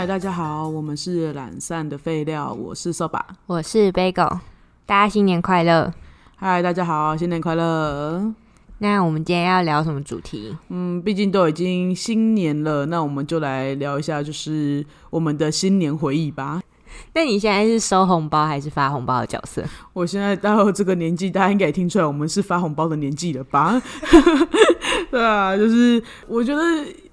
嗨，大家好，我们是懒散的废料，我是扫把。我是 Bagel，大家新年快乐。嗨，大家好，新年快乐。那我们今天要聊什么主题？嗯，毕竟都已经新年了，那我们就来聊一下，就是我们的新年回忆吧。那你现在是收红包还是发红包的角色？我现在到这个年纪，大家应该也听出来，我们是发红包的年纪了吧？对啊，就是我觉得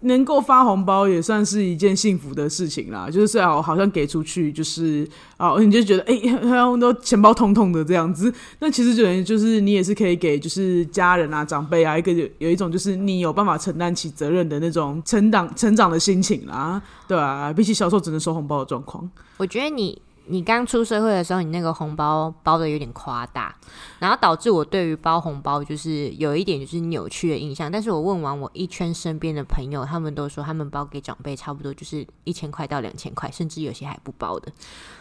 能够发红包也算是一件幸福的事情啦。就是虽然好像给出去，就是哦，你就觉得哎，好像都钱包痛痛的这样子。那其实就等于就是你也是可以给就是家人啊、长辈啊一个有有一种就是你有办法承担起责任的那种成长成长的心情啦。对啊，比起小时候只能收红包的状况，我觉得你。你刚出社会的时候，你那个红包包的有点夸大，然后导致我对于包红包就是有一点就是扭曲的印象。但是我问完我一圈身边的朋友，他们都说他们包给长辈差不多就是一千块到两千块，甚至有些还不包的。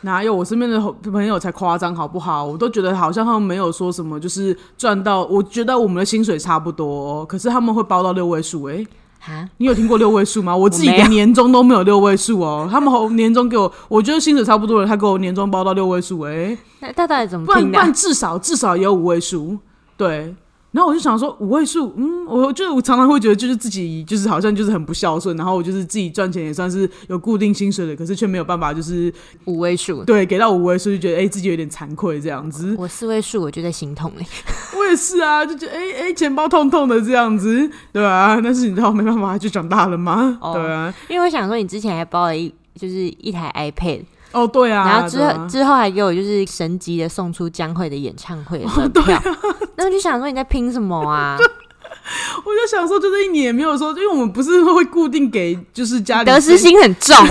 哪有我身边的朋友才夸张好不好？我都觉得好像他们没有说什么，就是赚到。我觉得我们的薪水差不多，可是他们会包到六位数哎。啊，你有听过六位数吗？我自己连年终都没有六位数哦。他们年终给我，我觉得薪水差不多了，他给我年终包到六位数，哎，那他到底怎么？不然至少至少也有五位数，对。然后我就想说五位数，嗯，我就我常常会觉得就是自己就是好像就是很不孝顺，然后我就是自己赚钱也算是有固定薪水的，可是却没有办法就是五位数，对，给到五位数就觉得哎自己有点惭愧这样子。我四位数我就在心痛哎，我也是啊，就觉得哎哎钱包痛痛的这样子，对啊，但是你知道没办法就长大了吗？对啊，因为我想说你之前还包了一就是一台 iPad。哦，对啊，然后之后之后还给我就是神级的送出江蕙的演唱会门票，那我就想说你在拼什么啊？我就想说，就是一年没有说，因为我们不是会固定给就是家里得失心很重。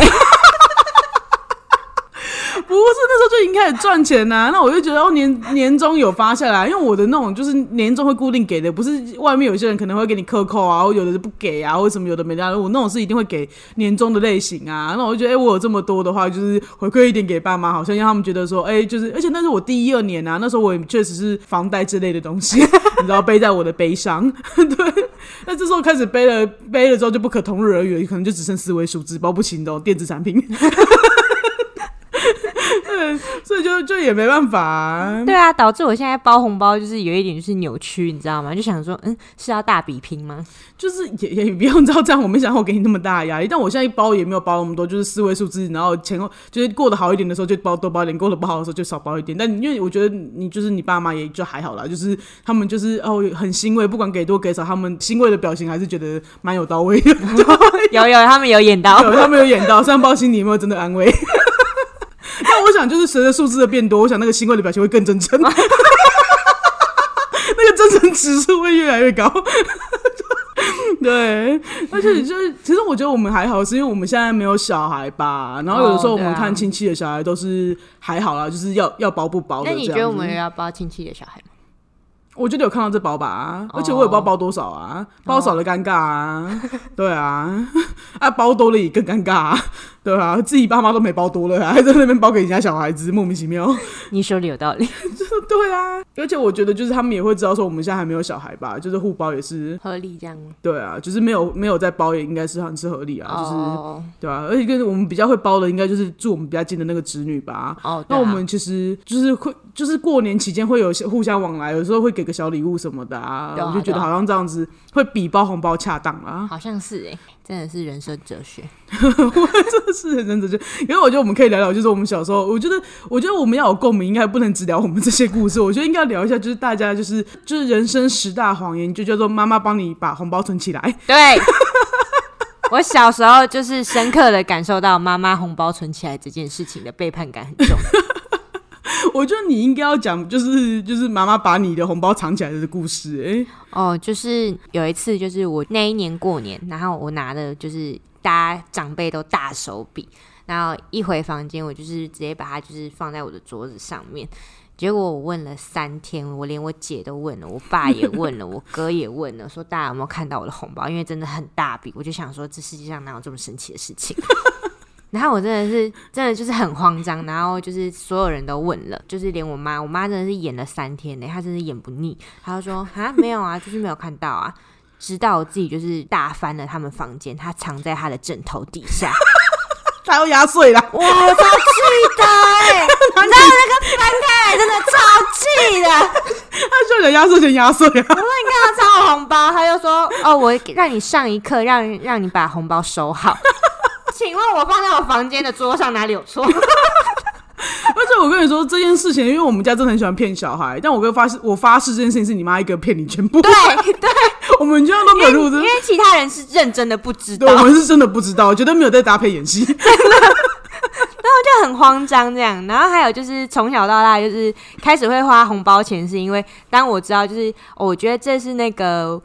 不是那时候就已经开始赚钱呐，那我就觉得哦年年终有发下来，因为我的那种就是年终会固定给的，不是外面有些人可能会给你克扣啊，或有的是不给啊，或什么有的没的，我那种是一定会给年终的类型啊。那我就觉得哎，我有这么多的话，就是回馈一点给爸妈，好像让他们觉得说哎，就是而且那是我第一二年啊，那时候我也确实是房贷之类的东西，你知道背在我的背上，对。那这时候开始背了背了之后就不可同日而语，可能就只剩四位数字，包不起那种电子产品。所以就就也没办法，对啊，导致我现在包红包就是有一点就是扭曲，你知道吗？就想说，嗯，是要大比拼吗？就是也也不用知道这样，我没想到我给你那么大压力。但我现在一包也没有包那么多，就是四位数字，然后前后就是过得好一点的时候就包多包一点，过得不好的时候就少包一点。但因为我觉得你就是你爸妈也就还好啦，就是他们就是哦很欣慰，不管给多给少，他们欣慰的表情还是觉得蛮有到位的。有有，他们有演到，有他们有演到，虽然包心里有没有真的安慰。但我想，就是随着数字的变多，我想那个新冠的表情会更真诚，那个真诚指数会越来越高。对，而且就是，其实我觉得我们还好，是因为我们现在没有小孩吧。然后有的时候我们看亲戚的小孩都是还好啦，就是要要包不包的。那你觉得我们要包亲戚的小孩吗？我觉得有看到这包吧，而且我也不知道包多少啊，包少了尴尬啊，对啊，啊包多了也更尴尬。啊对啊，自己爸妈都没包多了，还 在那边包给人家小孩子，莫名其妙。你说的有道理，对啊。而且我觉得，就是他们也会知道说，我们现在还没有小孩吧，就是互包也是合理这样。对啊，就是没有没有在包，也应该是很是合理啊，就是对啊。而且跟我们比较会包的，应该就是住我们比较近的那个侄女吧。哦，那我们其实就是会，就是过年期间会有互相往来，有时候会给个小礼物什么的啊。我就觉得好像这样子会比包红包恰当啊。好像是哎。真的是人生哲学，真的是人生哲学。因为我觉得我们可以聊聊，就是我们小时候，我觉得，我觉得我们要有共鸣，应该不能只聊我们这些故事。我觉得应该聊一下，就是大家，就是就是人生十大谎言，就叫做妈妈帮你把红包存起来。对，我小时候就是深刻的感受到妈妈红包存起来这件事情的背叛感很重。我觉得你应该要讲，就是就是妈妈把你的红包藏起来的故事。哎，哦，就是有一次，就是我那一年过年，然后我拿的就是大家长辈都大手笔，然后一回房间，我就是直接把它就是放在我的桌子上面。结果我问了三天，我连我姐都问了，我爸也问了，我哥也问了，说大家有没有看到我的红包？因为真的很大笔，我就想说，这世界上哪有这么神奇的事情？然后我真的是真的就是很慌张，然后就是所有人都问了，就是连我妈，我妈真的是演了三天呢，她真的演不腻，她就说啊没有啊，就是没有看到啊，直到我自己就是大翻了他们房间，她藏在她的枕头底下，他要压碎了。哇，我超气的哎、你知道那个翻开来真的超气的。他就想压岁钱压碎啊。我说你看他超我红包，他就说哦，我让你上一课，让让你把红包收好。请问我放在我房间的桌上哪里有错？而且我跟你说这件事情，因为我们家真的很喜欢骗小孩，但我跟发誓，我发誓这件事情是你妈一个骗你全部。对 对，我们家都没有录这因为其他人是认真的不知道对，，我们是真的不知道，绝对没有在搭配演戏。就很慌张这样。然后还有就是从小到大就是开始会花红包钱，是因为当我知道就是、哦我觉得这是那个。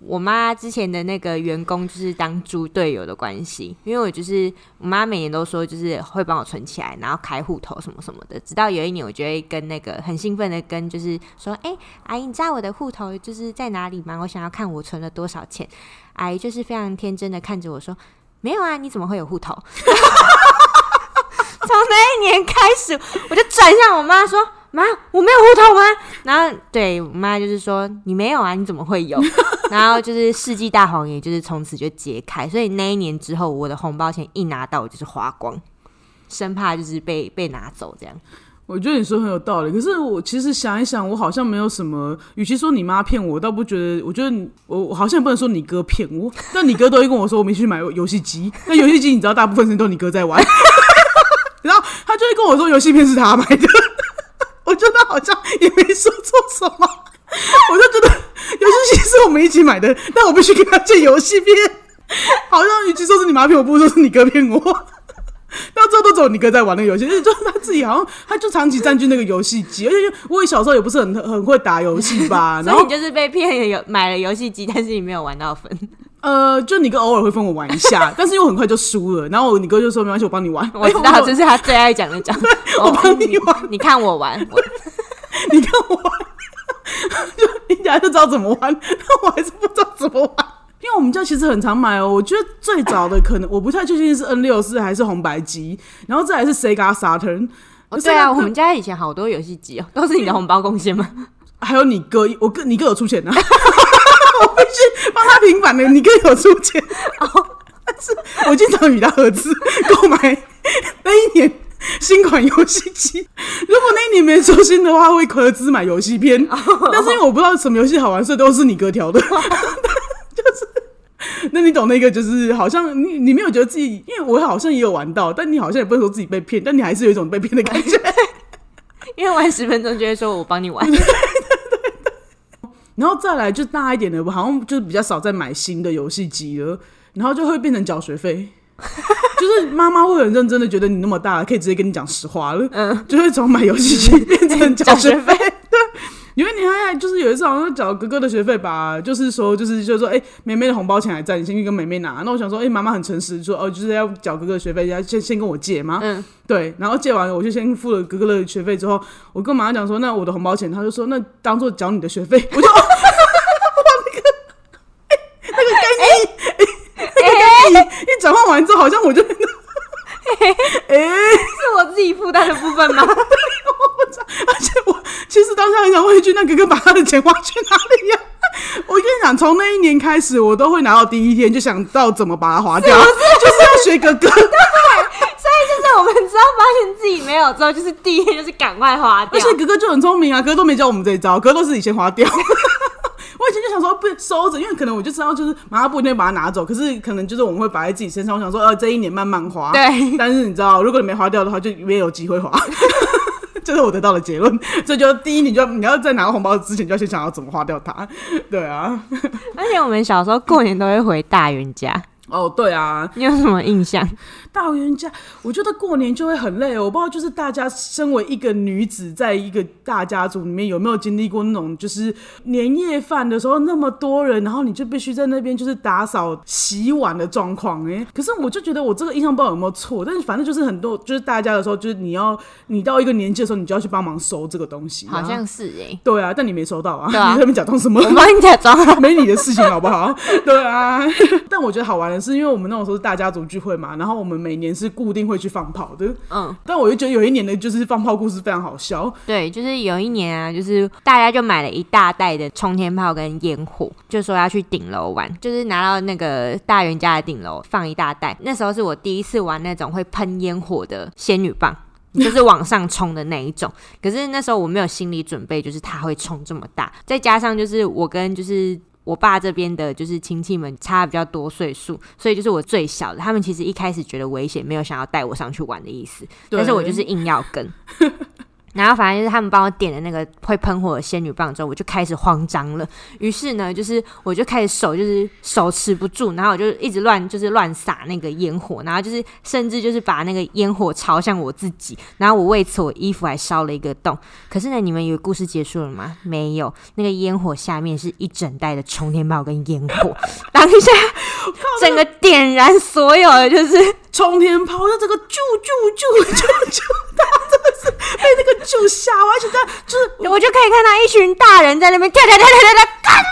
我妈之前的那个员工就是当猪队友的关系，因为我就是我妈每年都说就是会帮我存起来，然后开户头什么什么的。直到有一年，我就会跟那个很兴奋的跟就是说，哎、阿姨，你知道我的户头就是在哪里吗？我想要看我存了多少钱。阿姨就是非常天真的看着我说，没有啊，你怎么会有户头？从那一年开始，我就转向我妈说：“妈，我没有户头吗？”然后对我妈就是说：“你没有啊，你怎么会有？” 然后就是世纪大谎言，就是从此就揭开。所以那一年之后，我的红包钱一拿到，我就是花光，生怕就是被被拿走这样。我觉得你说很有道理，可是我其实想一想，我好像没有什么。与其说你妈骗我，倒不觉得。我觉得我我好像不能说你哥骗我，但你哥都会跟我说我们去买游戏机。那游戏机你知道，大部分时间都你哥在玩，然后他就会跟我说游戏片是他买的。我觉得好像也没说错什么，我就觉得游戏机是我们一起买的，但我必须跟他借游戏片。好像与其说是你妈骗我，不如说是你哥骗我。到最后都只有你哥在玩那个游戏，就是他自己好像他就长期占据那个游戏机，而且我小时候也不是很很会打游戏吧，然后所以你就是被骗了有买了游戏机，但是你没有玩到分。呃，就你哥偶尔会分我玩一下，但是又很快就输了，然后你哥就说没关系，我帮你玩，我知道，哎这是他最爱讲的讲。我帮你玩你看我玩，我 你看我玩，就你等下就知道怎么玩，但我还是不知道怎么玩。因为我们家其实很常买哦，我觉得最早的可能我不太确定是 N 六四还是红白机，然后再来是 Sega Saturn，哦对啊，我们家以前好多游戏机哦，都是你的红包贡献吗？还有你哥，我哥你哥有出钱啊，我必须帮他平反的，你哥有出钱。但是我经常与他合资购买那一年新款游戏机。如果那一年没出新的话，会合资买游戏片。但是因为我不知道什么游戏好玩，所以都是你哥挑的。就是，那你懂那个，就是好像你你没有觉得自己，因为我好像也有玩到，但你好像也不能说自己被骗，但你还是有一种被骗的感觉。因为玩十分钟就会说我帮你玩。然后再来就大一点的，我好像就是比较少在买新的游戏机了，然后就会变成缴学费。就是妈妈会很认真的觉得你那么大了，可以直接跟你讲实话了，嗯，就会从买游戏机变成 缴学费。对，因为你还就是有一次好像缴哥哥的学费吧，就是说就是就是说，哎、妹妹的红包钱还在，你先去跟妹妹拿。那我想说，哎、妈妈很诚实，说哦，就是要缴哥哥的学费，要先先跟我借嘛。嗯，对，然后借完我就先付了哥哥的学费之后，我跟妈妈讲说，那我的红包钱，他就说那当做缴你的学费，我就。一转换完之后，好像我就，哎、是我自己负担的部分吗？而且我其实当下很想问一句，那哥哥把他的钱花去哪里呀、我跟你讲，从那一年开始，我都会拿到第一天就想到怎么把它花掉，就是要学哥哥。所以就是我们只要发现自己没有之后，就是第一天就是赶快花掉而。且哥哥就很聪明啊，哥哥都没教我们这一招，哥哥都是以前花掉。我以前就想说不收着，因为可能我就知道，就是马上不一定会把它拿走，可是可能就是我们会摆在自己身上。我想说，呃，这一年慢慢花。对但是你知道，如果你没花掉的话，就没有机会花。这是我得到的结论，这就第一，你就你要在拿红包之前，就要先想要怎么花掉它。对啊，而且我们小时候过年都会回大云家，哦，对啊，你有什么印象？大冤家，我觉得过年就会很累哦。我不知道，就是大家身为一个女子，在一个大家族里面，有没有经历过那种，就是年夜饭的时候那么多人，然后你就必须在那边就是打扫、洗碗的状况。哎，可是我就觉得我这个印象不知道有没有错，但是反正就是很多，就是大家的时候，就是你要你到一个年纪的时候，你就要去帮忙收这个东西。好像是哎、对啊，但你没收到啊？啊 你在那边假装什么？我帮你假装。没你的事情好不好？对啊，但我觉得好玩的的是，因为我们那种时候是大家族聚会嘛，然后我们每年是固定会去放炮的。嗯，但我就觉得有一年的就是放炮故事非常好笑。对，就是有一年啊，就是大家就买了一大袋的冲天炮跟烟火，就说要去顶楼玩，就是拿到那个大人家的顶楼放一大袋。那时候是我第一次玩那种会喷烟火的仙女棒。就是往上冲的那一种，可是那时候我没有心理准备，就是它会冲这么大，再加上就是我跟就是我爸这边的，就是亲戚们差比较多岁数，所以就是我最小的，他们其实一开始觉得危险，没有想要带我上去玩的意思，但是我就是硬要跟。然后反正就是他们帮我点了那个会喷火的仙女棒之后，我就开始慌张了。于是呢，就是我就开始手就是手持不住，然后我就一直乱就是乱撒那个烟火，然后就是甚至就是把那个烟火朝向我自己。然后我为此我衣服还烧了一个洞。可是呢，你们以为故事结束了吗？没有，那个烟火下面是一整袋的冲天炮跟烟火，当下 整个点燃所有的就是冲天炮，那这个啾啾啾啾啾，是 被那个。酒吓，而且在就是，我就可以看到一群大人在那边跳跳跳跳跳跳，干嘛？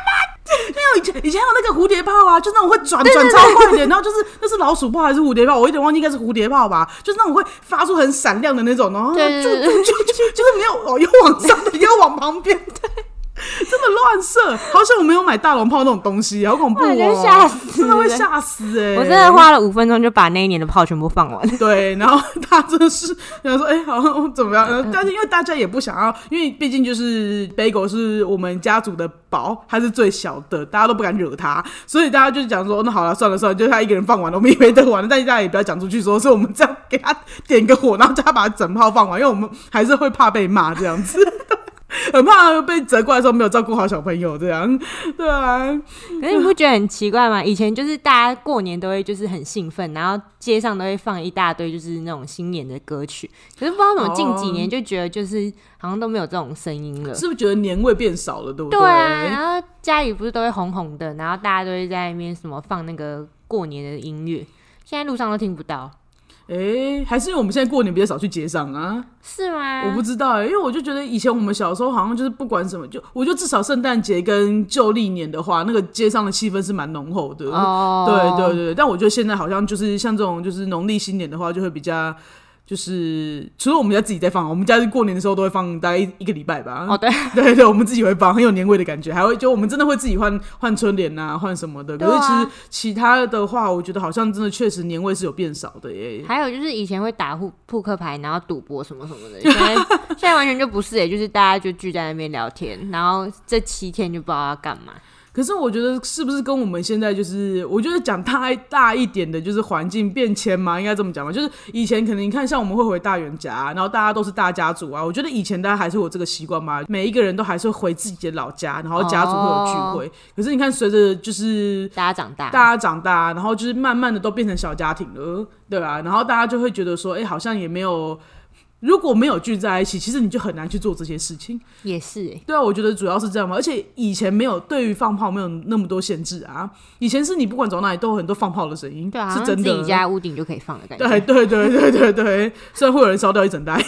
没有以前以前有那个蝴蝶炮啊，就那种会转转超快的，然后就是那是老鼠炮还是蝴蝶炮？我有点忘记，应该是蝴蝶炮吧，就是那种会发出很闪亮的那种，然后就就就就是没有哦，又往上的，又往旁边，对。真的乱射，好像我没有买大龙炮那种东西，好恐怖哦！吓死，真的会吓死哎！我真的花了五分钟就把那一年的炮全部放完。对，然后他真的是想说，哎，好像怎么样？但是因为大家也不想要，因为毕竟就是 Bagel 是我们家族的宝，他是最小的，大家都不敢惹他，所以大家就讲说，那好了，算了算了，就他一个人放完了，我们也没得玩了。但是大家也不要讲出去，说是我们这样给他点个火，然后叫他把整炮放完，因为我们还是会怕被骂这样子。很怕被责怪说没有照顾好小朋友，这样对啊。可是你不觉得很奇怪吗？以前就是大家过年都会就是很兴奋，然后街上都会放一大堆就是那种新年的歌曲。可是不知道怎么近几年就觉得就是好像都没有这种声音了，是不是觉得年味变少了？对不对？对啊。然后家里不是都会红红的，然后大家都会在那边什么放那个过年的音乐，现在路上都听不到。哎，还是因为我们现在过年比较少去街上啊？是吗？我不知道哎，因为我就觉得以前我们小时候好像就是不管什么，就我觉得至少圣诞节跟旧历年的话，那个街上的气氛是蛮浓厚的。哦，对对对，但我觉得现在好像就是像这种就是农历新年的话，就会比较。就是除了我们家自己在放，我们家过年的时候都会放大概一一个礼拜吧。哦，对 对对，我们自己会放，很有年味的感觉。还会就我们真的会自己换换春联呐，换什么的。可是其实其他的话，我觉得好像真的确实年味是有变少的耶。还有就是以前会打扑扑克牌，然后赌博什么什么的。现在现在完全就不是哎，就是大家就聚在那边聊天，然后这七天就不知道要干嘛。可是我觉得是不是跟我们现在就是，我觉得讲太大一点的，就是环境变迁嘛，应该这么讲嘛。就是以前可能你看，像我们会回大元家，然后大家都是大家族啊。我觉得以前大家还是有这个习惯嘛，每一个人都还是会回自己的老家，然后家族会有聚会。可是你看，随着就是大家长大，大家长大，然后就是慢慢的都变成小家庭了，对吧？然后大家就会觉得说，哎，好像也没有。如果没有聚在一起，其实你就很难去做这些事情。也是，对啊，我觉得主要是这样嘛。而且以前没有对于放炮没有那么多限制啊。以前是你不管走哪里都有很多放炮的声音，对啊，是真的。自己家屋顶就可以放的感觉。对对对对对对，虽然会有人烧掉一整袋。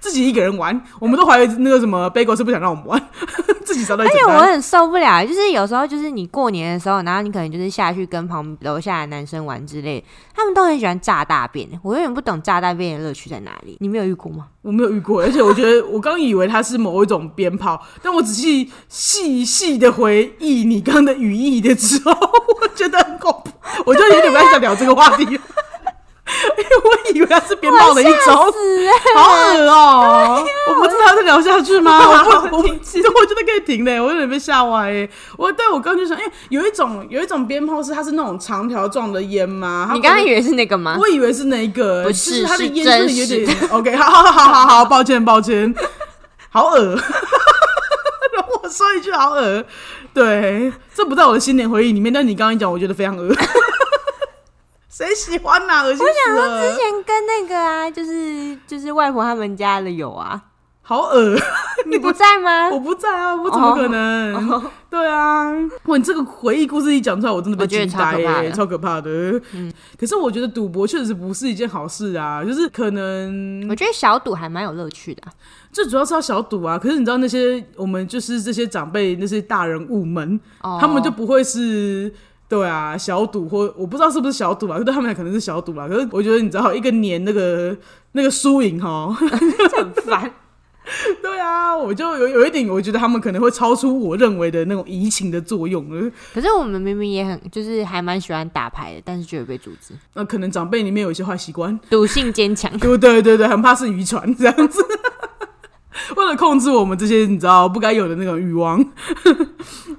自己一个人玩，我们都怀疑那个什么贝果是不想让我们玩，自己找到。而且我很受不了，就是有时候就是你过年的时候，然后你可能就是下去跟旁楼下的男生玩之类，他们都很喜欢炸大便。我永远不懂炸大便的乐趣在哪里，你没有遇过吗？我没有遇过，而且我觉得我刚以为它是某一种鞭炮，但我仔细细细的回忆你刚的语义的时候，我觉得很恐怖，我就有点不太想聊这个话题。因 为我以为他是鞭炮的一种，好恶哦！我不知道再聊下去吗？我不，我我觉得可以停嘞，我有点被吓歪。我对我刚就想，因为有一种有一种鞭炮是它是那种长条状的烟吗？你刚刚以为是那个吗？我以为是那个，不是，它的烟是有点 OK。好好好好好，抱歉抱歉，好恶。让我说一句，好恶。对，这不在我的新年回忆里面，但你刚刚讲，我觉得非常恶。谁喜欢呐？恶心我想说之前跟那个啊，就是就是外婆他们家的有啊，好恶 你不在吗？我不在啊，我怎么可能？对啊，哇！你这个回忆故事一讲出来，我真的被惊呆耶，超可怕的。嗯，可是我觉得赌博确实不是一件好事啊，就是可能我觉得小赌还蛮有乐趣的，最主要是要小赌啊。可是你知道那些我们就是这些长辈那些大人物们，他们就不会是。对啊，小赌或我不知道是不是小赌啊，对他们可能是小赌啦。可是我觉得你知道，一个年那个那个输赢哈，很烦。对啊，我就有有一点，我觉得他们可能会超出我认为的那种移情的作用了。可是我们明明也很，就是还蛮喜欢打牌的，但是就有被阻止。那可能长辈里面有一些坏习惯，赌性坚强。对对对对，很怕是遗传这样子。为了控制我们这些你知道不该有的那种欲望，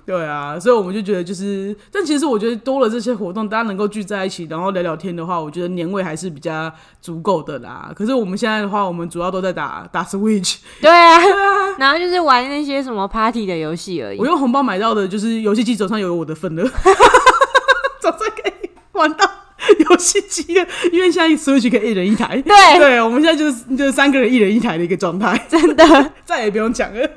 对啊，所以我们就觉得就是，但其实我觉得多了这些活动，大家能够聚在一起，然后聊聊天的话，我觉得年味还是比较足够的啦。可是我们现在的话，我们主要都在打打 Switch，对啊，对啊，然后就是玩那些什么 Party 的游戏而已。我用红包买到的就是游戏机，手上有我的份了，总算可以玩到。游戏机的，因为现在 Switch 可以一人一台，对，对，我们现在就是就是三个人一人一台的一个状态，真的，再也不用讲了。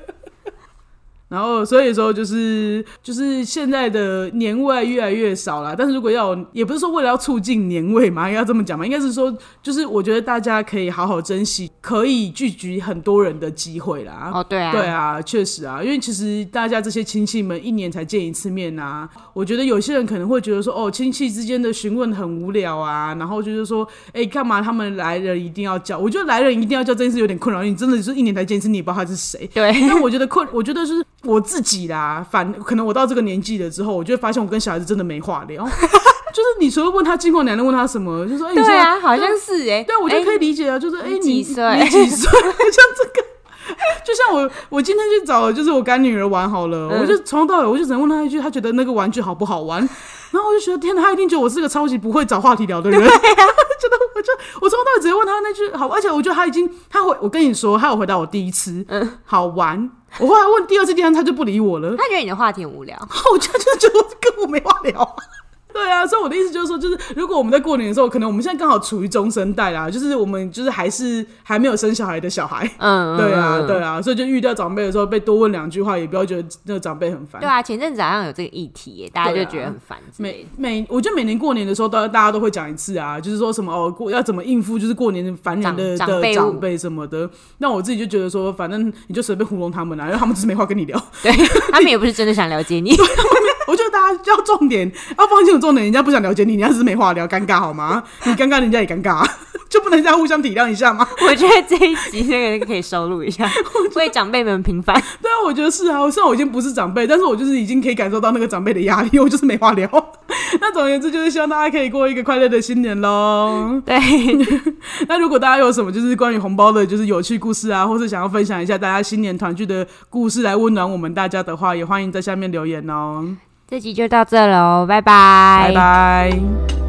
然后，所以说就是就是现在的年味越来越少了。但是如果要，也不是说为了要促进年味嘛，要这么讲嘛，应该是说，就是我觉得大家可以好好珍惜可以聚集很多人的机会啦。哦，对啊，对啊，确实啊，因为其实大家这些亲戚们一年才见一次面啊。我觉得有些人可能会觉得说，哦，亲戚之间的询问很无聊啊，然后就是说，哎，干嘛他们来人一定要叫？我觉得来人一定要叫这件事有点困扰，你真的是一年才见一次，你也不知道他是谁。对，但我觉得困，我觉得是。我自己啦，反可能我到这个年纪了之后，我就会发现我跟小孩子真的没话聊。就是你除了问他近况，你还能问他什么？就说 哎，对啊，好像是哎，对，我就可以理解啊。就是哎，你几岁？你几岁？像这个，就像我，我今天去找就是我干女儿玩好了，我就从头到尾我就只能问她一句，她觉得那个玩具好不好玩？然后我就觉得天哪，他一定觉得我是个超级不会找话题聊的人。觉得我就我从头到尾直接问他那句好，而且我觉得他已经他回我跟你说，他有回答我第一次，嗯，好玩。我后来问第二次、第三次，他就不理我了。他觉得你的话题很无聊。我就就觉得跟我没话聊。对啊，所以我的意思就是说，就是如果我们在过年的时候，可能我们现在刚好处于中生代啦，就是我们就是还是还没有生小孩的小孩，嗯，对啊，对啊，所以就遇到长辈的时候，被多问两句话，也不要觉得那个长辈很烦。对啊，前阵子好像有这个议题，大家就觉得很烦。每每，我觉得每年过年的时候，都大家都会讲一次啊，就是说什么哦，过要怎么应付，就是过年烦人的的长辈什么的。那我自己就觉得说，反正你就随便糊弄他们啊，因为他们只是没话跟你聊，对他们也不是真的想了解你。我觉得大家要重点，要放清楚重点。人家不想了解你，人家只是没话聊，尴尬好吗？你尴尬，人家也尴尬，就不能这样互相体谅一下吗？我觉得这一集那个可以收录一下，为长辈们平反。对啊，我觉得是啊。虽然我已经不是长辈，但是我就是已经可以感受到那个长辈的压力。我就是没话聊。那总而言之，就是希望大家可以过一个快乐的新年喽。对。那如果大家有什么就是关于红包的，就是有趣故事啊，或是想要分享一下大家新年团聚的故事，来温暖我们大家的话，也欢迎在下面留言哦。这集就到这喽，拜拜，拜拜。